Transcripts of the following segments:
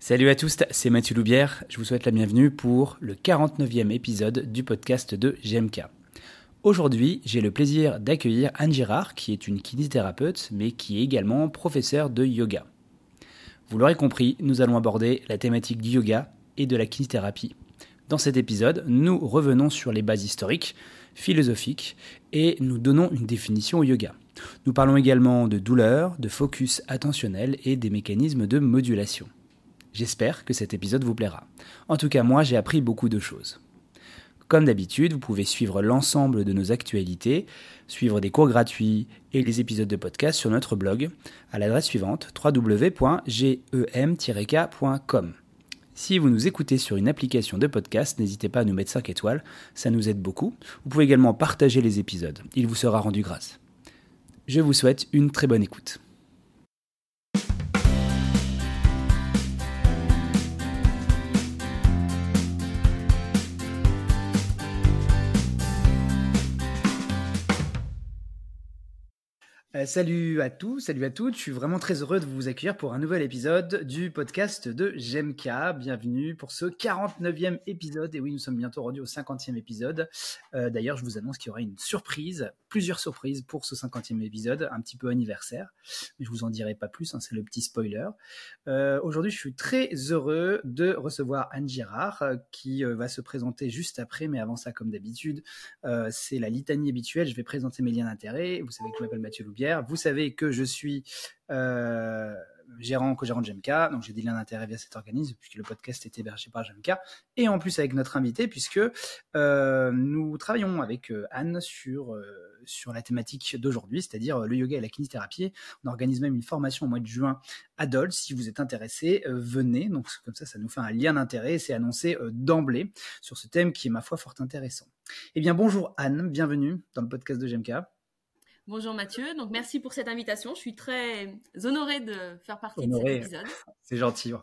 Salut à tous, c'est Mathieu Loubière. Je vous souhaite la bienvenue pour le 49e épisode du podcast de GMK. Aujourd'hui, j'ai le plaisir d'accueillir Anne Girard, qui est une kinésithérapeute, mais qui est également professeure de yoga. Vous l'aurez compris, nous allons aborder la thématique du yoga et de la kinésithérapie. Dans cet épisode, nous revenons sur les bases historiques, philosophiques, et nous donnons une définition au yoga. Nous parlons également de douleur, de focus attentionnel et des mécanismes de modulation. J'espère que cet épisode vous plaira. En tout cas, moi, j'ai appris beaucoup de choses. Comme d'habitude, vous pouvez suivre l'ensemble de nos actualités, suivre des cours gratuits et les épisodes de podcast sur notre blog à l'adresse suivante www.gem-k.com. Si vous nous écoutez sur une application de podcast, n'hésitez pas à nous mettre 5 étoiles, ça nous aide beaucoup. Vous pouvez également partager les épisodes, il vous sera rendu grâce. Je vous souhaite une très bonne écoute. Euh, salut à tous, salut à toutes. Je suis vraiment très heureux de vous accueillir pour un nouvel épisode du podcast de GMK. Bienvenue pour ce 49e épisode. Et oui, nous sommes bientôt rendus au 50e épisode. Euh, d'ailleurs, je vous annonce qu'il y aura une surprise, plusieurs surprises pour ce 50e épisode, un petit peu anniversaire. Mais je vous en dirai pas plus, hein, c'est le petit spoiler. Euh, aujourd'hui, je suis très heureux de recevoir Anne Girard qui va se présenter juste après. Mais avant ça, comme d'habitude, c'est la litanie habituelle. Je vais présenter mes liens d'intérêt. Vous savez que je m'appelle Mathieu Vous savez que je suis euh, gérant, co-gérant de GMK, donc j'ai des liens d'intérêt via cet organisme, puisque le podcast est hébergé par GMK, et en plus avec notre invité, puisque euh, nous travaillons avec euh, Anne sur, la thématique d'aujourd'hui, c'est-à-dire le yoga et la kinésithérapie. On organise même une formation au mois de juin à Dole. Si vous êtes intéressé, venez. Comme ça, ça nous fait un lien d'intérêt, c'est annoncé d'emblée sur ce thème qui est, ma foi, fort intéressant. Eh bien, bonjour Anne, bienvenue dans le podcast de GMK. Bonjour Mathieu, donc merci pour cette invitation. Je suis très honorée de faire partie de cet épisode. C'est gentil.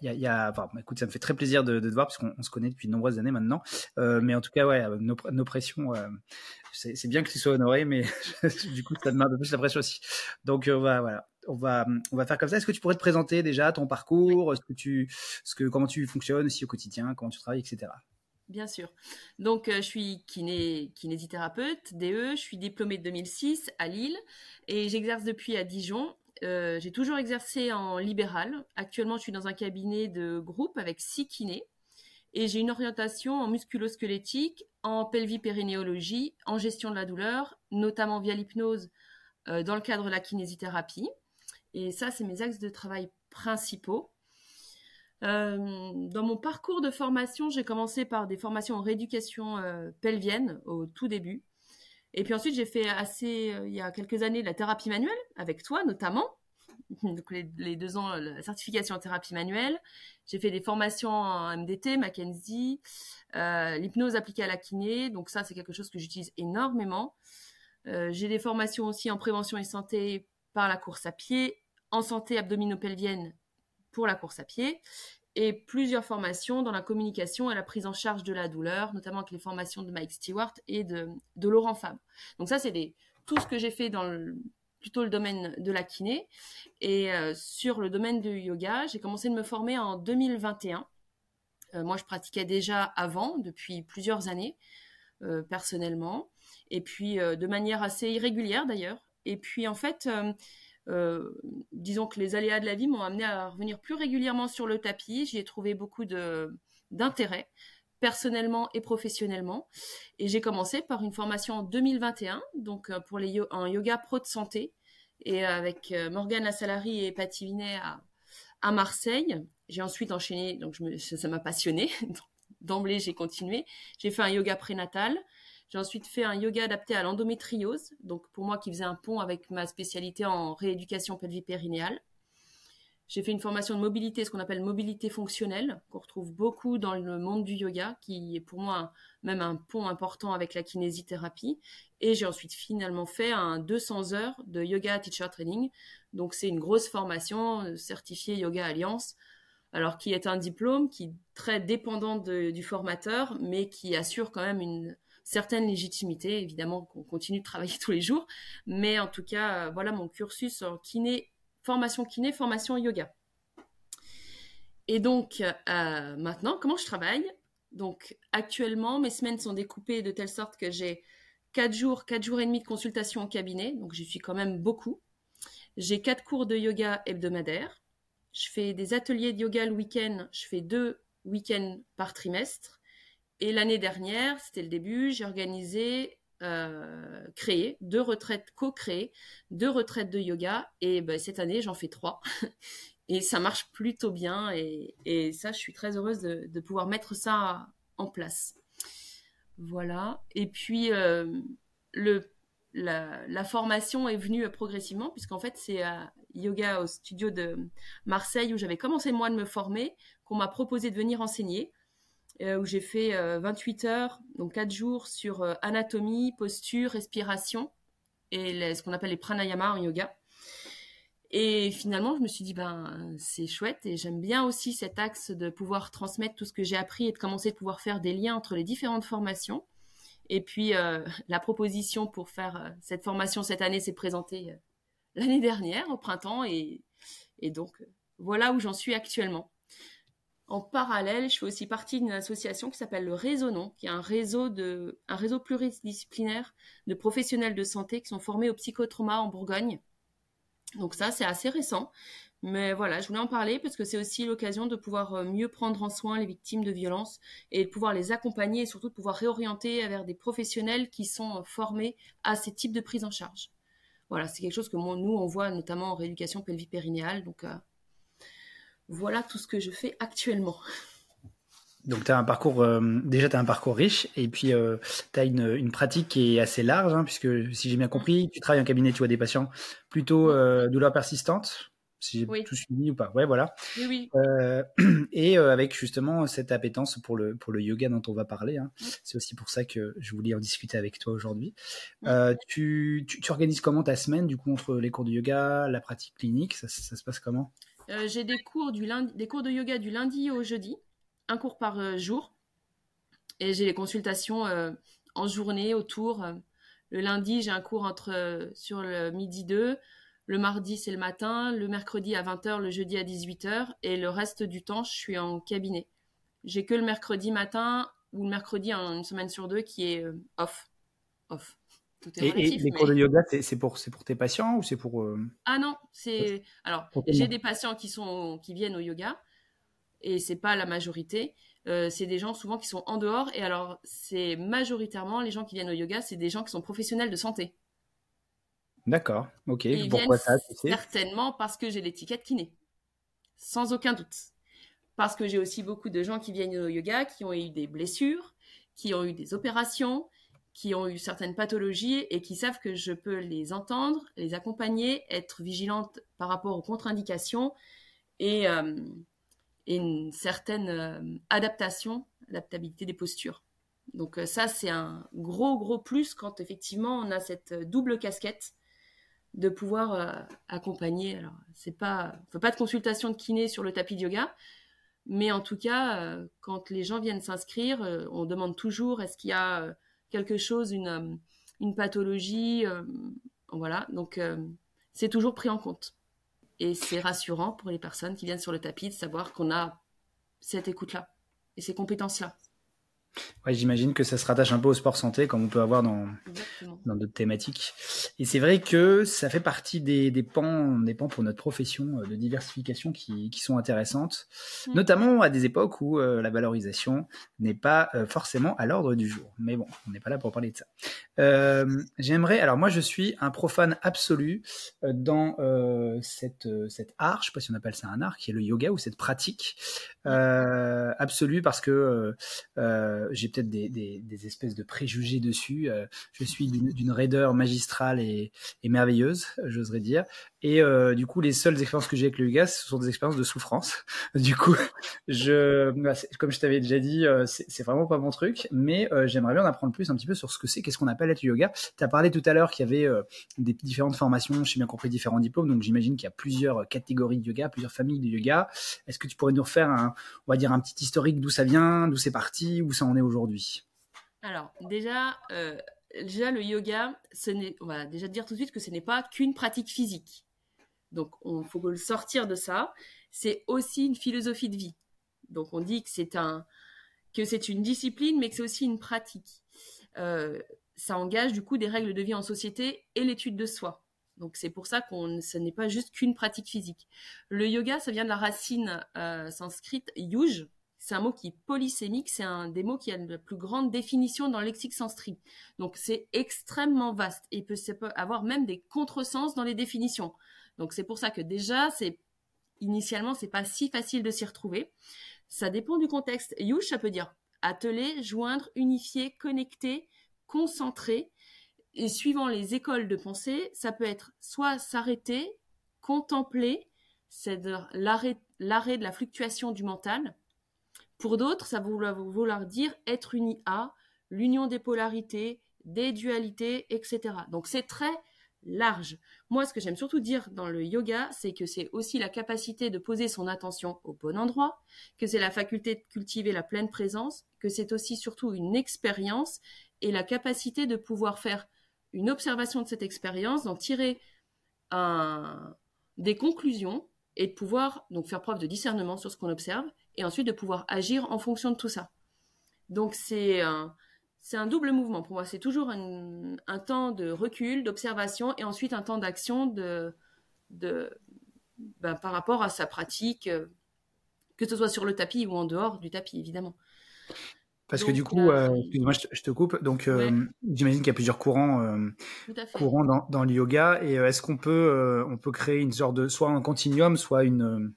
Il y a, enfin, écoute, ça me fait très plaisir de, te voir parce qu'on se connaît depuis de nombreuses années maintenant. Euh, mais en tout cas, ouais, nos, nos pressions, euh, c'est bien que tu sois honoré, mais du coup, ça demande un peu plus la pression aussi. Donc euh, voilà, on va on va faire comme ça. Est-ce que tu pourrais te présenter déjà ton parcours, ce que tu, ce que comment tu fonctionnes aussi au quotidien, comment tu travailles, etc. Bien sûr. Donc, euh, je suis kiné, kinésithérapeute, DE, je suis diplômée de 2006 à Lille et j'exerce depuis à Dijon. Euh, j'ai toujours exercé en libéral. Actuellement, je suis dans un cabinet de groupe avec six kinés et j'ai une orientation en musculosquelettique, en pelvipérinéologie, en gestion de la douleur, notamment via l'hypnose euh, dans le cadre de la kinésithérapie. Et ça, c'est mes axes de travail principaux. Euh, dans mon parcours de formation, j'ai commencé par des formations en rééducation euh, pelvienne au tout début. Et puis ensuite, j'ai fait assez, euh, il y a quelques années, la thérapie manuelle, avec toi notamment. Donc les, deux ans, la certification en thérapie manuelle. J'ai fait des formations en MDT, Mackenzie, l'hypnose appliquée à la kiné. Donc ça, c'est quelque chose que j'utilise énormément. j'ai des formations aussi en prévention et santé par la course à pied, en santé abdominopelvienne pour la course à pied et plusieurs formations dans la communication et la prise en charge de la douleur, notamment avec les formations de Mike Stewart et de, Laurent Fabre. Donc ça, c'est tout ce que j'ai fait dans plutôt le domaine de la kiné. Et euh, sur le domaine du yoga, j'ai commencé de me former en 2021. Euh, moi, je pratiquais déjà avant, depuis plusieurs années, euh, personnellement, et puis de manière assez irrégulière d'ailleurs. Et puis en fait, disons que les aléas de la vie m'ont amené à revenir plus régulièrement sur le tapis. J'y ai trouvé beaucoup d'intérêt personnellement et professionnellement. Et j'ai commencé par une formation en 2021, donc euh, pour les un yoga pro de santé, et avec euh, Morgane Lassalari et Patty Vinet à, Marseille. J'ai ensuite enchaîné, donc je ça m'a passionné. D'emblée, j'ai continué. J'ai fait un yoga prénatal. J'ai ensuite fait un yoga adapté à l'endométriose, donc pour moi qui faisait un pont avec ma spécialité en rééducation pelvipérinéale. J'ai fait une formation de mobilité, ce qu'on appelle mobilité fonctionnelle, qu'on retrouve beaucoup dans le monde du yoga, qui est pour moi même un pont important avec la kinésithérapie. Et j'ai ensuite finalement fait un 200 heures de yoga teacher training. Donc c'est une grosse formation euh, certifiée Yoga Alliance, alors qui est un diplôme qui est très dépendant du formateur, mais qui assure quand même une, certaine légitimité. Évidemment qu'on continue de travailler tous les jours, mais en tout cas, euh, voilà mon cursus en kiné, formation kiné, formation yoga. Et donc, maintenant, comment je travaille? Donc, actuellement, mes semaines sont découpées de telle sorte que j'ai 4 jours, 4 jours et demi de consultation au cabinet, donc j'y suis quand même beaucoup. J'ai 4 cours de yoga hebdomadaires. Je fais des ateliers de yoga le week-end. Je fais deux week-ends par trimestre. Et l'année dernière, c'était le début, j'ai organisé, euh, créé deux retraites co-créées, deux retraites de yoga. Et ben, cette année, j'en fais trois. et ça marche plutôt bien. Et, ça, je suis très heureuse de, pouvoir mettre ça en place. Voilà. Et puis, euh, le, la, formation est venue progressivement, puisqu'en fait, c'est à yoga au studio de Marseille où j'avais commencé moi de me former, qu'on m'a proposé de venir enseigner. Euh, où j'ai fait 28 heures, donc 4 jours sur anatomie, posture, respiration et ce qu'on appelle les pranayama en yoga. Et finalement, je me suis dit, ben, c'est chouette et j'aime bien aussi cet axe de pouvoir transmettre tout ce que j'ai appris et de commencer de pouvoir faire des liens entre les différentes formations. Et puis, euh, la proposition pour faire euh, cette formation cette année s'est présentée euh, l'année dernière, au printemps. Et donc, voilà où j'en suis actuellement. En parallèle, je fais aussi partie d'une association qui s'appelle le Résonant, qui est un réseau, de, un réseau pluridisciplinaire de professionnels de santé qui sont formés au psychotrauma en Bourgogne donc ça, c'est assez récent. Mais voilà, je voulais en parler parce que c'est aussi l'occasion de pouvoir euh, mieux prendre en soin les victimes de violences et de pouvoir les accompagner et surtout de pouvoir réorienter vers des professionnels qui sont euh, formés à ces types de prise en charge. Voilà, c'est quelque chose que nous, on voit notamment en rééducation pelvipérinéale. Donc euh, voilà tout ce que je fais actuellement. Donc, tu as un parcours, euh, déjà, tu as un parcours riche et puis euh, tu as une, une, pratique qui est assez large, hein, puisque si j'ai bien compris, tu travailles en cabinet, tu vois des patients plutôt euh, douleurs persistantes, si j'ai tout suivi ou pas. Ouais, voilà. Oui, oui. Euh, et avec justement cette appétence pour le, pour le yoga dont on va parler. Hein. C'est aussi pour ça que je voulais en discuter avec toi aujourd'hui. Tu, tu, tu, organises comment ta semaine, du coup, entre les cours de yoga, la pratique clinique? Ça, ça se passe comment? J'ai des cours, du lundi, des cours de yoga du lundi au jeudi un cours par euh, jour. Et j'ai les consultations euh, en journée autour. Euh, le lundi, j'ai un cours entre sur le midi 2. Le mardi, c'est le matin. Le mercredi à 20h, le jeudi à 18h. Et le reste du temps, je suis en cabinet. J'ai que le mercredi matin ou le mercredi une semaine sur deux qui est off. Off. Et, les cours de yoga, c'est pour, pour tes patients ou c'est pour... Ah non, c'est... Alors, j'ai des patients qui, sont, qui viennent au yoga et c'est pas la majorité. Euh, c'est des gens souvent qui sont en dehors et alors c'est majoritairement les gens qui viennent au yoga, c'est des gens qui sont professionnels de santé. D'accord, ok. Pourquoi ça Certainement parce que j'ai l'étiquette kiné, sans aucun doute. Parce que j'ai aussi beaucoup de gens qui viennent au yoga qui ont eu des blessures, qui ont eu des opérations, qui ont eu certaines pathologies et qui savent que je peux les entendre, les accompagner, être vigilante par rapport aux contre-indications et euh, une certaine euh, adaptation, adaptabilité des postures. Donc euh, ça, c'est un gros, gros plus quand effectivement on a cette double casquette de pouvoir accompagner. Alors, c'est pas, on pas de consultation de kiné sur le tapis de yoga, mais en tout cas, quand les gens viennent s'inscrire, on demande toujours est-ce qu'il y a quelque chose, une, une pathologie, voilà. Donc, c'est toujours pris en compte. Et c'est rassurant pour les personnes qui viennent sur le tapis de savoir qu'on a cette écoute-là et ces compétences-là. Ouais, j'imagine que ça se rattache un peu au sport santé, comme on peut avoir dans dans d'autres thématiques. Et c'est vrai que ça fait partie des, des pans, des pans pour notre profession euh, de diversification qui, qui sont intéressantes, mm. notamment à des époques où euh, la valorisation n'est pas euh, forcément à l'ordre du jour. Mais bon, on n'est pas là pour parler de ça. Euh, J'aimerais, alors moi je suis un profane absolu dans cette cette art, je sais pas si on appelle ça un art, qui est le yoga ou cette pratique absolue parce que euh, j'ai peut-être des, espèces de préjugés dessus. Euh, je suis d'une raideur magistrale et, et merveilleuse, j'oserais dire. Et euh, du coup, les seules expériences que j'ai avec le yoga, ce sont des expériences de souffrance. Du coup, je, bah, comme je t'avais déjà dit, euh, c'est vraiment pas mon truc, mais euh, j'aimerais bien en apprendre plus un petit peu sur ce que c'est, qu'est-ce qu'on appelle être yoga. Tu as parlé tout à l'heure qu'il y avait des différentes formations, j'ai bien compris différents diplômes, donc j'imagine qu'il y a plusieurs catégories de yoga, plusieurs familles de yoga. Est-ce que tu pourrais nous refaire un, on va dire un petit historique d'où ça vient, d'où c'est parti, où ça en est aujourd'hui? Alors déjà, déjà le yoga, on va déjà dire tout de suite que ce n'est pas qu'une pratique physique. Donc, il faut le sortir de ça. c'est aussi une philosophie de vie. Donc on dit que c'est un que c'est une discipline, mais que c'est aussi une pratique. Euh, ça engage du coup des règles de vie en société et l'étude de soi. Donc c'est pour ça qu'on ce n'est pas juste qu'une pratique physique. Le yoga, ça vient de la racine euh, sanscrite yuj. C'est un mot qui est polysémique, c'est un des mots qui a la plus grande définition dans le lexique sanskrit. Donc c'est extrêmement vaste et peut, peut avoir même des contresens dans les définitions. Donc c'est pour ça que déjà c'est initialement c'est pas si facile de s'y retrouver. Ça dépend du contexte. Yuj, ça peut dire atteler, joindre, unifier, connecter, concentrer et suivant les écoles de pensée, ça peut être soit s'arrêter, contempler, c'est l'arrêt, l'arrêt de la fluctuation du mental. Pour d'autres, ça va vouloir dire être uni à, l'union des polarités, des dualités, etc. Donc c'est très large. Moi, ce que j'aime surtout dire dans le yoga, c'est que c'est aussi la capacité de poser son attention au bon endroit, que c'est la faculté de cultiver la pleine présence, que c'est aussi surtout une expérience et la capacité de pouvoir faire une observation de cette expérience, d'en tirer des conclusions et de pouvoir donc faire preuve de discernement sur ce qu'on observe et ensuite de pouvoir agir en fonction de tout ça. Donc c'est un, c'est un double mouvement pour moi. C'est toujours un, temps de recul, d'observation et ensuite un temps d'action de, de, ben, par rapport à sa pratique, euh, que ce soit sur le tapis ou en dehors du tapis, évidemment. Parce que du coup, euh, excuse-moi, je, te coupe. Donc, euh, j'imagine qu'il y a plusieurs courants, euh, courants dans, dans, le yoga. Et est-ce qu'on peut, on peut créer une sorte de, soit un continuum, soit une,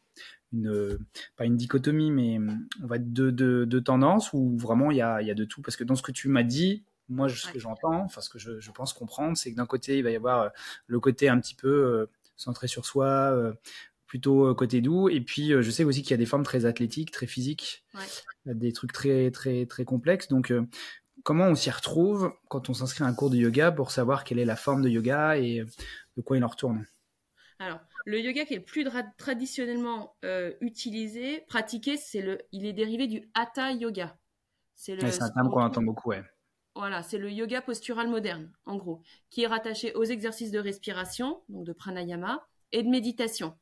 une pas une dichotomie, mais on va être deux, deux, tendances ou vraiment il y a, il y a de tout. Parce que dans ce que tu m'as dit, moi, ce que j'entends, enfin ce que je, je pense comprendre, c'est que d'un côté, il va y avoir le côté un petit peu centré sur soi, plutôt côté doux. Et puis, je sais aussi qu'il y a des formes très athlétiques, très physiques. Ouais des trucs très très très complexes. Donc euh, comment on s'y retrouve quand on s'inscrit à un cours de yoga pour savoir quelle est la forme de yoga et de quoi il en retourne? Alors, le yoga qui est le plus traditionnellement euh, utilisé, pratiqué, c'est le, il est dérivé du hatha yoga. C'est un terme qu'on entend beaucoup, ouais. Voilà, c'est le yoga postural moderne, en gros, qui est rattaché aux exercices de respiration, donc de pranayama, et de méditation.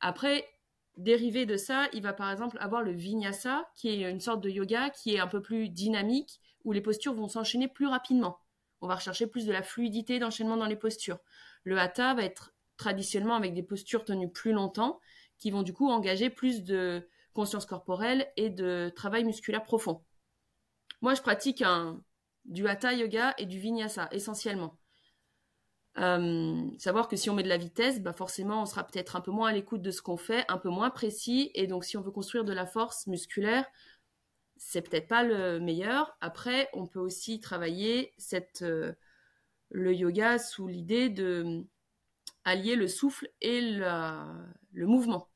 Après, dérivé de ça, il va par exemple avoir le vinyasa, qui est une sorte de yoga qui est un peu plus dynamique, où les postures vont s'enchaîner plus rapidement. On va rechercher plus de la fluidité d'enchaînement dans les postures. Le hatha va être traditionnellement avec des postures tenues plus longtemps, qui vont du coup engager plus de conscience corporelle et de travail musculaire profond. Moi, je pratique du hatha yoga et du vinyasa essentiellement. Euh, savoir que si on met de la vitesse, bah forcément, on sera peut-être un peu moins à l'écoute de ce qu'on fait, un peu moins précis. Et donc, si on veut construire de la force musculaire, c'est peut-être pas le meilleur. Après, on peut aussi travailler euh, le yoga sous l'idée de allier le souffle et le mouvement.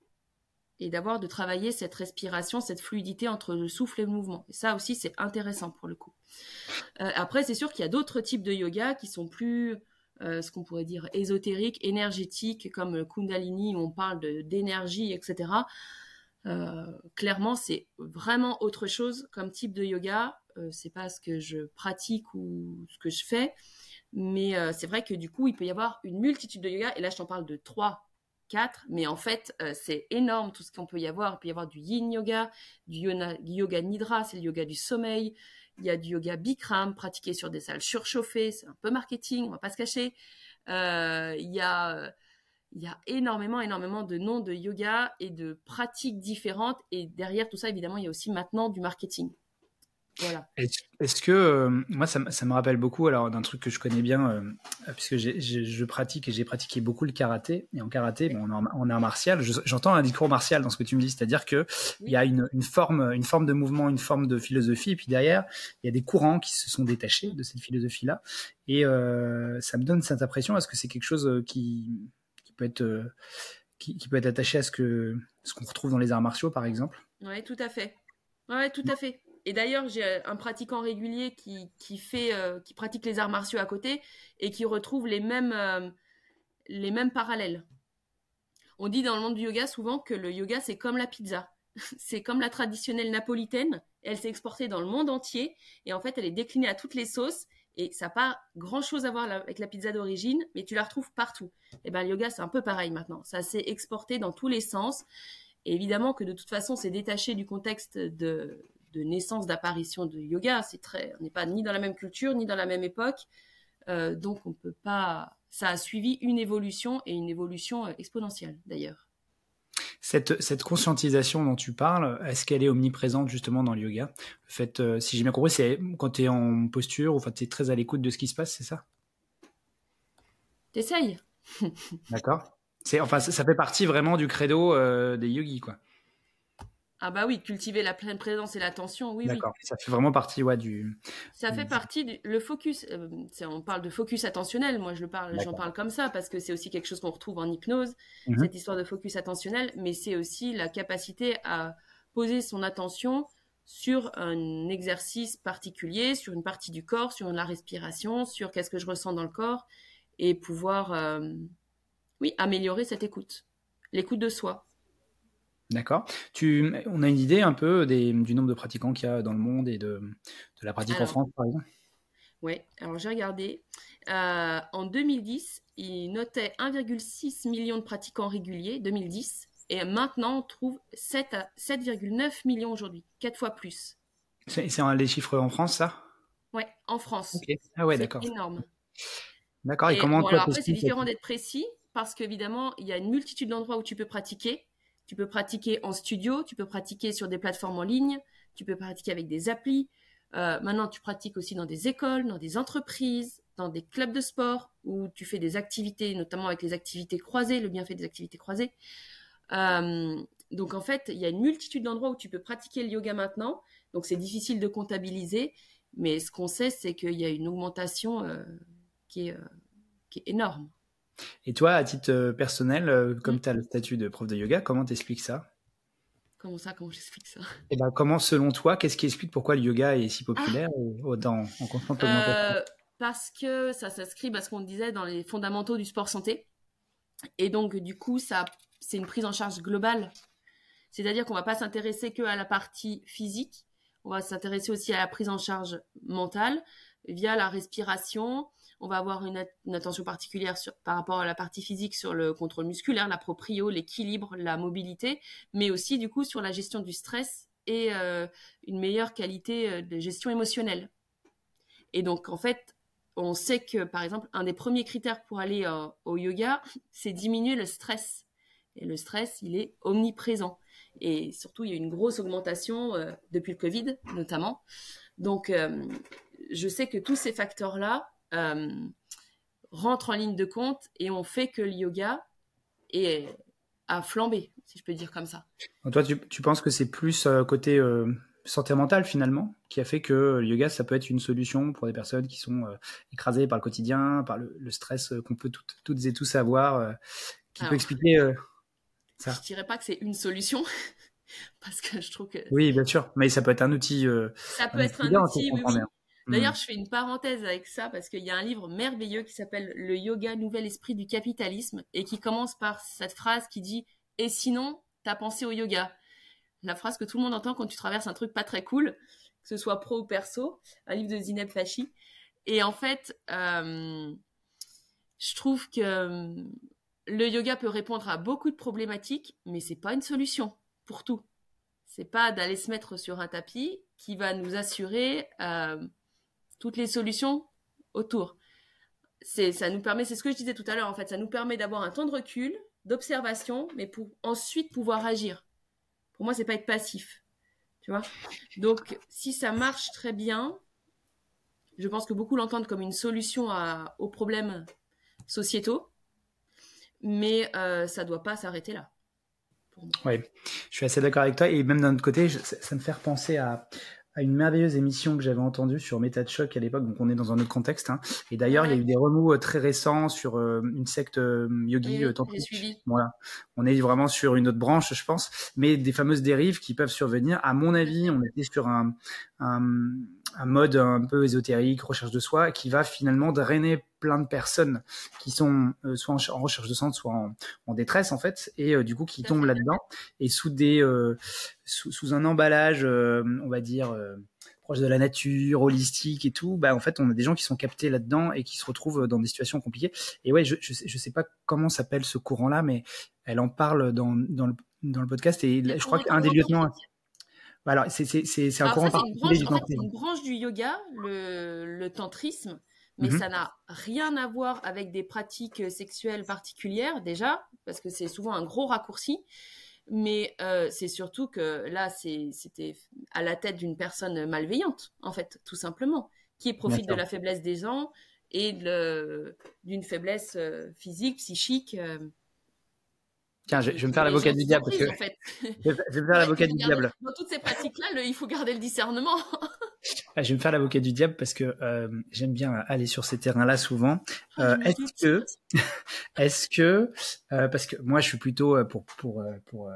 Et d'avoir de travailler cette respiration, cette fluidité entre le souffle et le mouvement. Et ça aussi, c'est intéressant pour le coup. Euh, après, c'est sûr qu'il y a d'autres types de yoga qui sont plus euh, ce qu'on pourrait dire ésotérique, énergétique, comme le Kundalini, où on parle d'énergie, etc. Euh, clairement, c'est vraiment autre chose comme type de yoga. C'est pas ce que je pratique ou ce que je fais, mais euh, c'est vrai que du coup, il peut y avoir une multitude de yoga. Et là, je t'en parle de trois, quatre, mais en fait, c'est énorme tout ce qu'on peut y avoir. Il peut y avoir du Yin yoga, du yoga nidra, c'est le yoga du sommeil. Il y a du yoga Bikram pratiqué sur des salles surchauffées. C'est un peu marketing, on va pas se cacher. Euh, il y a il y a énormément, énormément de noms de yoga et de pratiques différentes. Et derrière tout ça, évidemment, il y a aussi maintenant du marketing. Est-ce que euh, moi ça, me rappelle beaucoup alors d'un truc que je connais bien euh, puisque je pratique et j'ai pratiqué beaucoup le karaté. Et en karaté bon, on, est en, martial. J'entends un discours martial dans ce que tu me dis c'est-à-dire que il y a une, forme une forme de mouvement une forme de philosophie et puis derrière il y a des courants qui se sont détachés de cette philosophie là et euh, ça me donne cette impression est-ce que c'est quelque chose qui, peut être qui, peut être attaché à ce que ce qu'on retrouve dans les arts martiaux par exemple? Oui tout à fait. Ouais tout à fait et d'ailleurs, j'ai un pratiquant régulier euh, qui pratique les arts martiaux à côté et qui retrouve les mêmes, euh, les mêmes parallèles. On dit dans le monde du yoga souvent que le yoga c'est comme la pizza. c'est comme la traditionnelle napolitaine. Elle s'est exportée dans le monde entier et en fait elle est déclinée à toutes les sauces et ça n'a pas grand chose à voir avec la pizza d'origine, mais tu la retrouves partout. Et ben le yoga c'est un peu pareil maintenant. Ça s'est exporté dans tous les sens Et évidemment que de toute façon, c'est détaché du contexte de, naissance, d'apparition de yoga. C'est très, on n'est pas ni dans la même culture, ni dans la même époque. Euh, donc on peut pas. Ça a suivi une évolution et une évolution euh, exponentielle d'ailleurs. Cette, cette, conscientisation dont tu parles, est-ce qu'elle est omniprésente justement dans le yoga? Le fait, euh, si j'ai bien compris, c'est quand tu es en posture, enfin, tu es très à l'écoute de ce qui se passe, c'est ça? T'essayes? D'accord. C'est, enfin, ça, fait partie vraiment du credo des yogis, quoi. Ah bah oui, cultiver la pleine présence et l'attention, oui, D'accord, ça fait vraiment partie ouais, du... Ça fait partie du le focus. Euh, on parle de focus attentionnel, moi je le parle, j'en parle comme ça, parce que c'est aussi quelque chose qu'on retrouve en hypnose, mmh cette histoire de focus attentionnel, mais c'est aussi la capacité à poser son attention sur un exercice particulier, sur une partie du corps, sur la respiration, sur qu'est-ce que je ressens dans le corps, et pouvoir, euh, oui, améliorer cette écoute, l'écoute de soi. D'accord. Tu, on a une idée un peu des, du nombre de pratiquants qu'il y a dans le monde et de, de la pratique en France, par exemple? Oui, alors j'ai regardé. Euh, en 2010, il notait 1,6 million de pratiquants réguliers, 2010, et maintenant on trouve 7 à 7,9 millions aujourd'hui, 4 fois plus. C'est les chiffres en France, ça? Oui, en France. Ah ouais, d'accord. C'est énorme. D'accord, et, comment alors après, c'est différent d'être précis, parce qu'évidemment, il y a une multitude d'endroits où tu peux pratiquer. Tu peux pratiquer en studio, tu peux pratiquer sur des plateformes en ligne, tu peux pratiquer avec des applis. Euh, maintenant, tu pratiques aussi dans des écoles, dans des entreprises, dans des clubs de sport où tu fais des activités, notamment avec les activités croisées, le bienfait des activités croisées. Euh, donc en fait, il y a une multitude d'endroits où tu peux pratiquer le yoga maintenant. Donc c'est difficile de comptabiliser, mais ce qu'on sait, c'est qu'il y a une augmentation euh, qui, est, qui est énorme. Et toi, à titre euh, personnel, euh, comme mm. tu as le statut de prof de yoga, comment t'expliques ça? Comment ça Comment j'explique ça? Et eh ben, comment, selon toi, qu'est-ce qui explique pourquoi le yoga est si populaire ah. en constante augmentation? Euh, Parce que ça s'inscrit, parce qu'on disait, dans les fondamentaux du sport santé. Et donc, du coup, ça, c'est une prise en charge globale. C'est-à-dire qu'on va pas s'intéresser que à la partie physique, on va s'intéresser aussi à la prise en charge mentale via la respiration, on va avoir une, attention particulière par rapport à la partie physique sur le contrôle musculaire, la proprio, l'équilibre, la mobilité, mais aussi du coup sur la gestion du stress et euh, une meilleure qualité euh, de gestion émotionnelle. Et donc en fait, on sait que par exemple un des premiers critères pour aller euh, au yoga, c'est diminuer le stress. Et le stress, il est omniprésent. Et surtout, il y a une grosse augmentation depuis le Covid, notamment. Donc, je sais que tous ces facteurs-là, euh, rentre en ligne de compte et on fait que le yoga est, a flambé, si je peux dire comme ça. toi, tu, penses que c'est plus euh, côté euh, santé mentale finalement qui a fait que le yoga, ça peut être une solution pour des personnes qui sont écrasées par le quotidien, par le, stress qu'on peut toutes, et tous avoir, qui peut expliquer ça? Je dirais pas que c'est une solution. parce que je trouve que oui bien sûr mais ça peut être un outil ça peut être un outil oui, oui. D'ailleurs, mm. je fais une parenthèse avec ça parce qu'il y a un livre merveilleux qui s'appelle Le yoga, nouvel esprit du capitalisme et qui commence par cette phrase qui dit Et sinon, t'as pensé au yoga La phrase que tout le monde entend quand tu traverses un truc pas très cool, que ce soit pro ou perso, un livre de Zineb Fachi. Et en fait, euh, je trouve que euh, le yoga peut répondre à beaucoup de problématiques, mais c'est pas une solution pour tout. C'est pas d'aller se mettre sur un tapis qui va nous assurer. Euh, toutes les solutions autour. C'est, ça nous permet, c'est ce que je disais tout à l'heure, en fait, ça nous permet d'avoir un temps de recul, d'observation, mais pour ensuite pouvoir agir. Pour moi, c'est pas être passif. Tu vois? Donc, si ça marche très bien, je pense que beaucoup l'entendent comme une solution aux problèmes sociétaux, mais euh, ça doit pas s'arrêter là. Oui, je suis assez d'accord avec toi. Et même d'un autre côté, ça me fait repenser à, à une merveilleuse émission que j'avais entendue sur Méta de choc à l'époque, donc on est dans un autre contexte. Hein. Et d'ailleurs, il y a eu des remous euh, très récents sur euh, une secte euh, yogi tantrique. Voilà, on est vraiment sur une autre branche, je pense, mais des fameuses dérives qui peuvent survenir. À mon avis, on était sur un, un, un mode un peu ésotérique, recherche de soi, qui va finalement drainer plein de personnes qui sont euh, soit en, recherche de centre, soit en, détresse en fait, et euh, du coup qui tombent là-dedans et sous des euh, sous, un emballage, on va dire proche de la nature, holistique et tout, bah en fait on a des gens qui sont captés là-dedans et qui se retrouvent dans des situations compliquées. Et ouais, je je sais, je sais pas comment s'appelle ce courant-là, mais elle en parle dans dans le dans le podcast et je crois qu'un des lieutenants. Alors, c'est un courant particulier. C'est une branche du yoga, le, le tantrisme, mais mhm. ça n'a rien à voir avec des pratiques sexuelles particulières déjà, parce que c'est souvent un gros raccourci. Mais euh, c'est surtout que là, c'était à la tête d'une personne malveillante, en fait, tout simplement, qui profite de la faiblesse des gens et d'une faiblesse euh, physique, psychique. Euh, Tiens, je, vais me faire l'avocat du diable. Parce que... je, vais, me faire l'avocat du diable. Dans toutes ces pratiques-là, il faut garder le discernement. Je vais me faire l'avocat du diable parce que euh, j'aime bien aller sur ces terrains-là souvent. Ah, euh, est-ce que, est-ce que, euh, parce que moi je suis plutôt euh, pour pour pour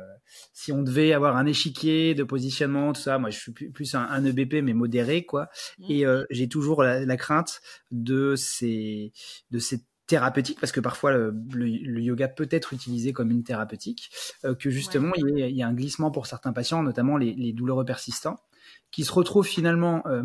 si on devait avoir un échiquier de positionnement tout ça, moi je suis plus, un, un EBP mais modéré quoi. Mmh. Et j'ai toujours la, la, crainte de ces de ces thérapeutique, parce que parfois le, yoga peut être utilisé comme une thérapeutique, euh, que justement il, y a, un glissement pour certains patients, notamment les, douloureux persistants, qui se retrouvent finalement euh,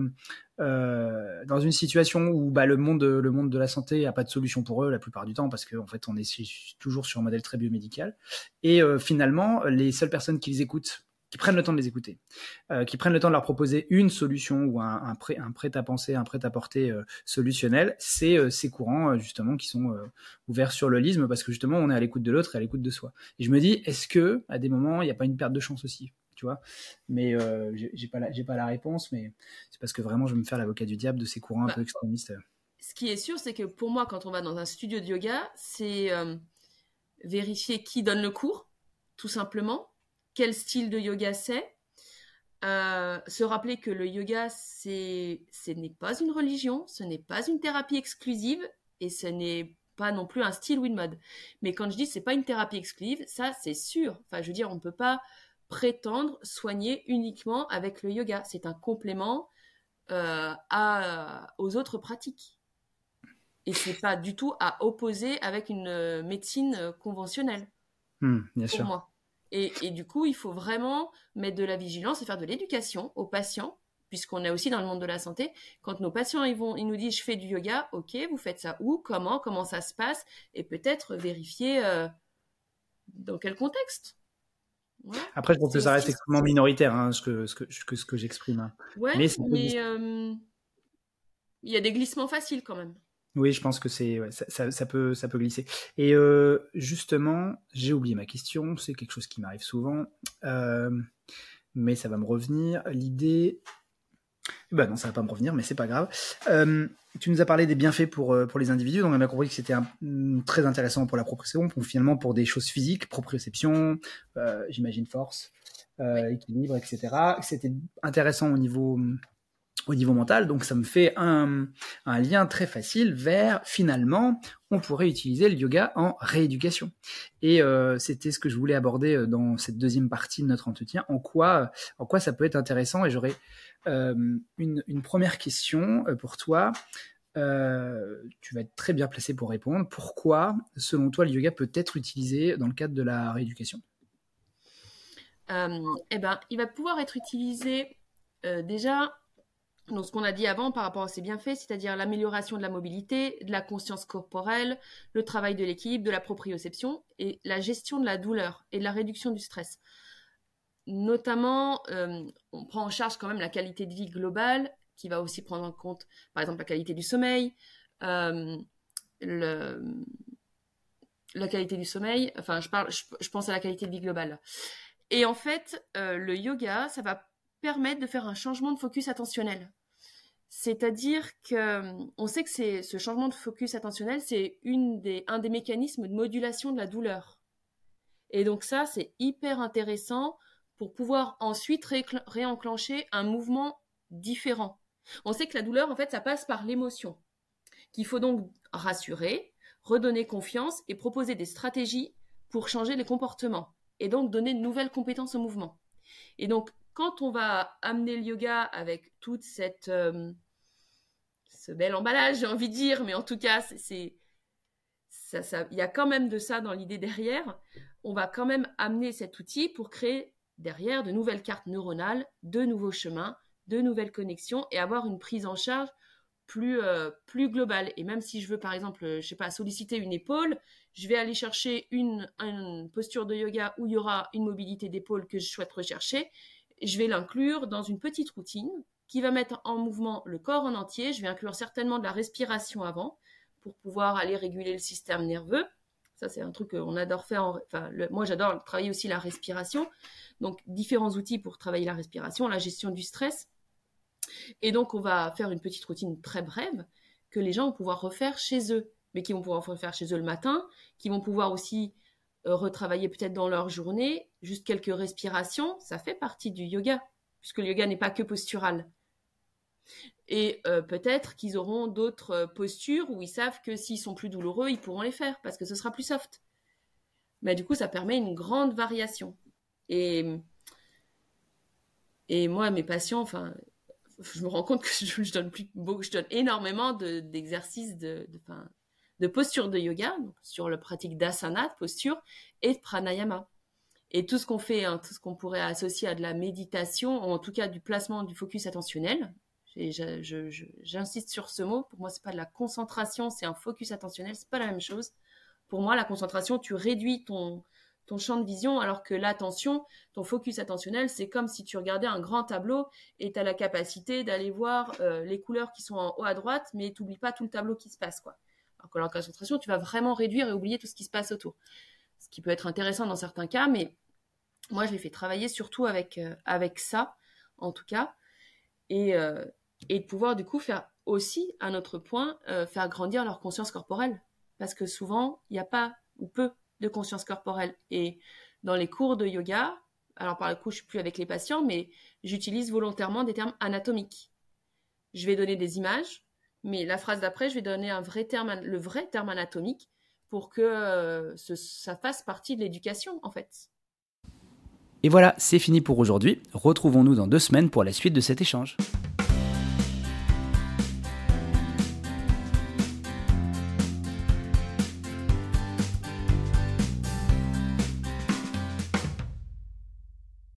euh, dans une situation où bah, le, monde, le monde de la santé n'a pas de solution pour eux la plupart du temps, parce qu'en en fait on est toujours sur un modèle très biomédical, et finalement les seules personnes qui les écoutent qui prennent le temps de les écouter, euh, qui prennent le temps de leur proposer une solution ou un, un, prêt, un prêt à penser, un prêt à porter euh, solutionnel, c'est euh, ces courants justement qui sont ouverts sur le lisme parce que justement on est à l'écoute de l'autre et à l'écoute de soi. Et je me dis, est-ce que à des moments il n'y a pas une perte de chance aussi tu vois? Mais j'ai pas j'ai pas la réponse mais c'est parce que vraiment je veux me faire l'avocat du diable de ces courants un bah, peu extrémistes. ce qui est sûr c'est que pour moi quand on va dans un studio de yoga c'est vérifier qui donne le cours tout simplement quel style de yoga c'est. Euh, se rappeler que le yoga, c'est, ce n'est pas une religion, ce n'est pas une thérapie exclusive et ce n'est pas non plus un style ou une mode. Mais quand je dis c'est pas une thérapie exclusive, ça c'est sûr. Enfin, je veux dire, on ne peut pas prétendre soigner uniquement avec le yoga. C'est un complément euh, à, aux autres pratiques. Et c'est pas du tout à opposer avec une euh, médecine conventionnelle. Hmm, bien pour sûr. moi. Et, du coup, il faut vraiment mettre de la vigilance et faire de l'éducation aux patients, puisqu'on est aussi dans le monde de la santé. Quand nos patients ils vont, ils nous disent je fais du yoga, ok, vous faites ça où, comment, comment ça se passe, et peut-être vérifier euh, dans quel contexte. Après, je pense que ça reste extrêmement minoritaire, hein, ce que, ce que, ce que j'exprime. Hein. Ouais, mais, euh, il y a des glissements faciles quand même. Oui, je pense que c'est ça, peut ça peut glisser. Et euh, justement, j'ai oublié ma question. C'est quelque chose qui m'arrive souvent, euh, mais ça va me revenir. L'idée, bah non, ça va pas me revenir, mais c'est pas grave. Euh, tu nous as parlé des bienfaits pour pour les individus, donc on a compris que c'était très intéressant pour la proprioception, pour, finalement pour des choses physiques, proprioception, j'imagine force, équilibre, etc. C'était intéressant au niveau au niveau mental. Donc ça me fait un, lien très facile vers finalement on pourrait utiliser le yoga en rééducation. Et euh, c'était ce que je voulais aborder euh, dans cette deuxième partie de notre entretien. En quoi, en quoi ça peut être intéressant Et j'aurais euh, une, première question euh, pour toi. Euh, tu vas être très bien placé pour répondre. Pourquoi, selon toi, le yoga peut être utilisé dans le cadre de la rééducation? Eh ben, il va pouvoir être utilisé déjà donc, ce qu'on a dit avant par rapport à ces bienfaits, c'est-à-dire l'amélioration de la mobilité, de la conscience corporelle, le travail de l'équilibre, de la proprioception et la gestion de la douleur et de la réduction du stress. Notamment, euh, on prend en charge quand même la qualité de vie globale, qui va aussi prendre en compte, par exemple, la qualité du sommeil, euh, la qualité du sommeil. Enfin, je parle, je, pense à la qualité de vie globale. Et en fait, euh, le yoga, ça va permettre de faire un changement de focus attentionnel. C'est-à-dire que on sait que c'est ce changement de focus attentionnel, c'est une des, un des mécanismes de modulation de la douleur. Et donc ça, c'est hyper intéressant pour pouvoir ensuite réenclencher un mouvement différent. On sait que la douleur, en fait, ça passe par l'émotion, qu'il faut donc rassurer, redonner confiance et proposer des stratégies pour changer les comportements et donc donner de nouvelles compétences au mouvement. Et donc, quand on va amener le yoga avec toute cette euh, ce bel emballage, j'ai envie de dire, mais en tout cas, c'est ça, il y a quand même de ça dans l'idée derrière. On va quand même amener cet outil pour créer derrière de nouvelles cartes neuronales, de nouveaux chemins, de nouvelles connexions et avoir une prise en charge plus euh, plus globale. Et même si je veux par exemple, je sais pas, solliciter une épaule, je vais aller chercher une, une posture de yoga où il y aura une mobilité d'épaule que je souhaite rechercher. Je vais l'inclure dans une petite routine qui va mettre en mouvement le corps en entier. Je vais inclure certainement de la respiration avant pour pouvoir aller réguler le système nerveux. Ça, c'est un truc qu'on adore faire. Enfin, moi, j'adore travailler aussi la respiration. Donc, différents outils pour travailler la respiration, la gestion du stress. Et donc, on va faire une petite routine très brève que les gens vont pouvoir refaire chez eux, mais qui vont pouvoir refaire chez eux le matin, qui vont pouvoir aussi retravailler peut-être dans leur journée, juste quelques respirations. Ça fait partie du yoga, puisque le yoga n'est pas que postural. Et euh, peut-être qu'ils auront d'autres euh, postures où ils savent que s'ils sont plus douloureux, ils pourront les faire parce que ce sera plus soft. Mais du coup, ça permet une grande variation. Et, moi, mes patients, enfin, je me rends compte que je, donne énormément d'exercices de, de, de, posture de yoga, sur la pratique d'asana, de posture, et de pranayama. Et tout ce qu'on fait, hein, tout ce qu'on pourrait associer à de la méditation, ou en tout cas du placement du focus attentionnel, J'insiste sur ce mot. Pour moi, c'est pas de la concentration, c'est un focus attentionnel. C'est pas la même chose. Pour moi, la concentration, tu réduis ton, ton champ de vision, alors que l'attention, ton focus attentionnel, c'est comme si tu regardais un grand tableau et tu as la capacité d'aller voir euh, les couleurs qui sont en haut à droite, mais tu pas tout le tableau qui se passe. Quoi. Alors que concentration, tu vas vraiment réduire et oublier tout ce qui se passe autour. Ce qui peut être intéressant dans certains cas, mais moi, je les fais travailler surtout avec, euh, avec ça, en tout cas. Et, euh, et de pouvoir du coup faire aussi, à notre point, euh, faire grandir leur conscience corporelle. Parce que souvent, il n'y a pas ou peu de conscience corporelle. Et dans les cours de yoga, alors par le coup, je suis plus avec les patients, mais j'utilise volontairement des termes anatomiques. Je vais donner des images, mais la phrase d'après, je vais donner le vrai terme anatomique pour que euh, ça fasse partie de l'éducation, en fait. Et voilà, c'est fini pour aujourd'hui. Retrouvons-nous dans deux semaines pour la suite de cet échange.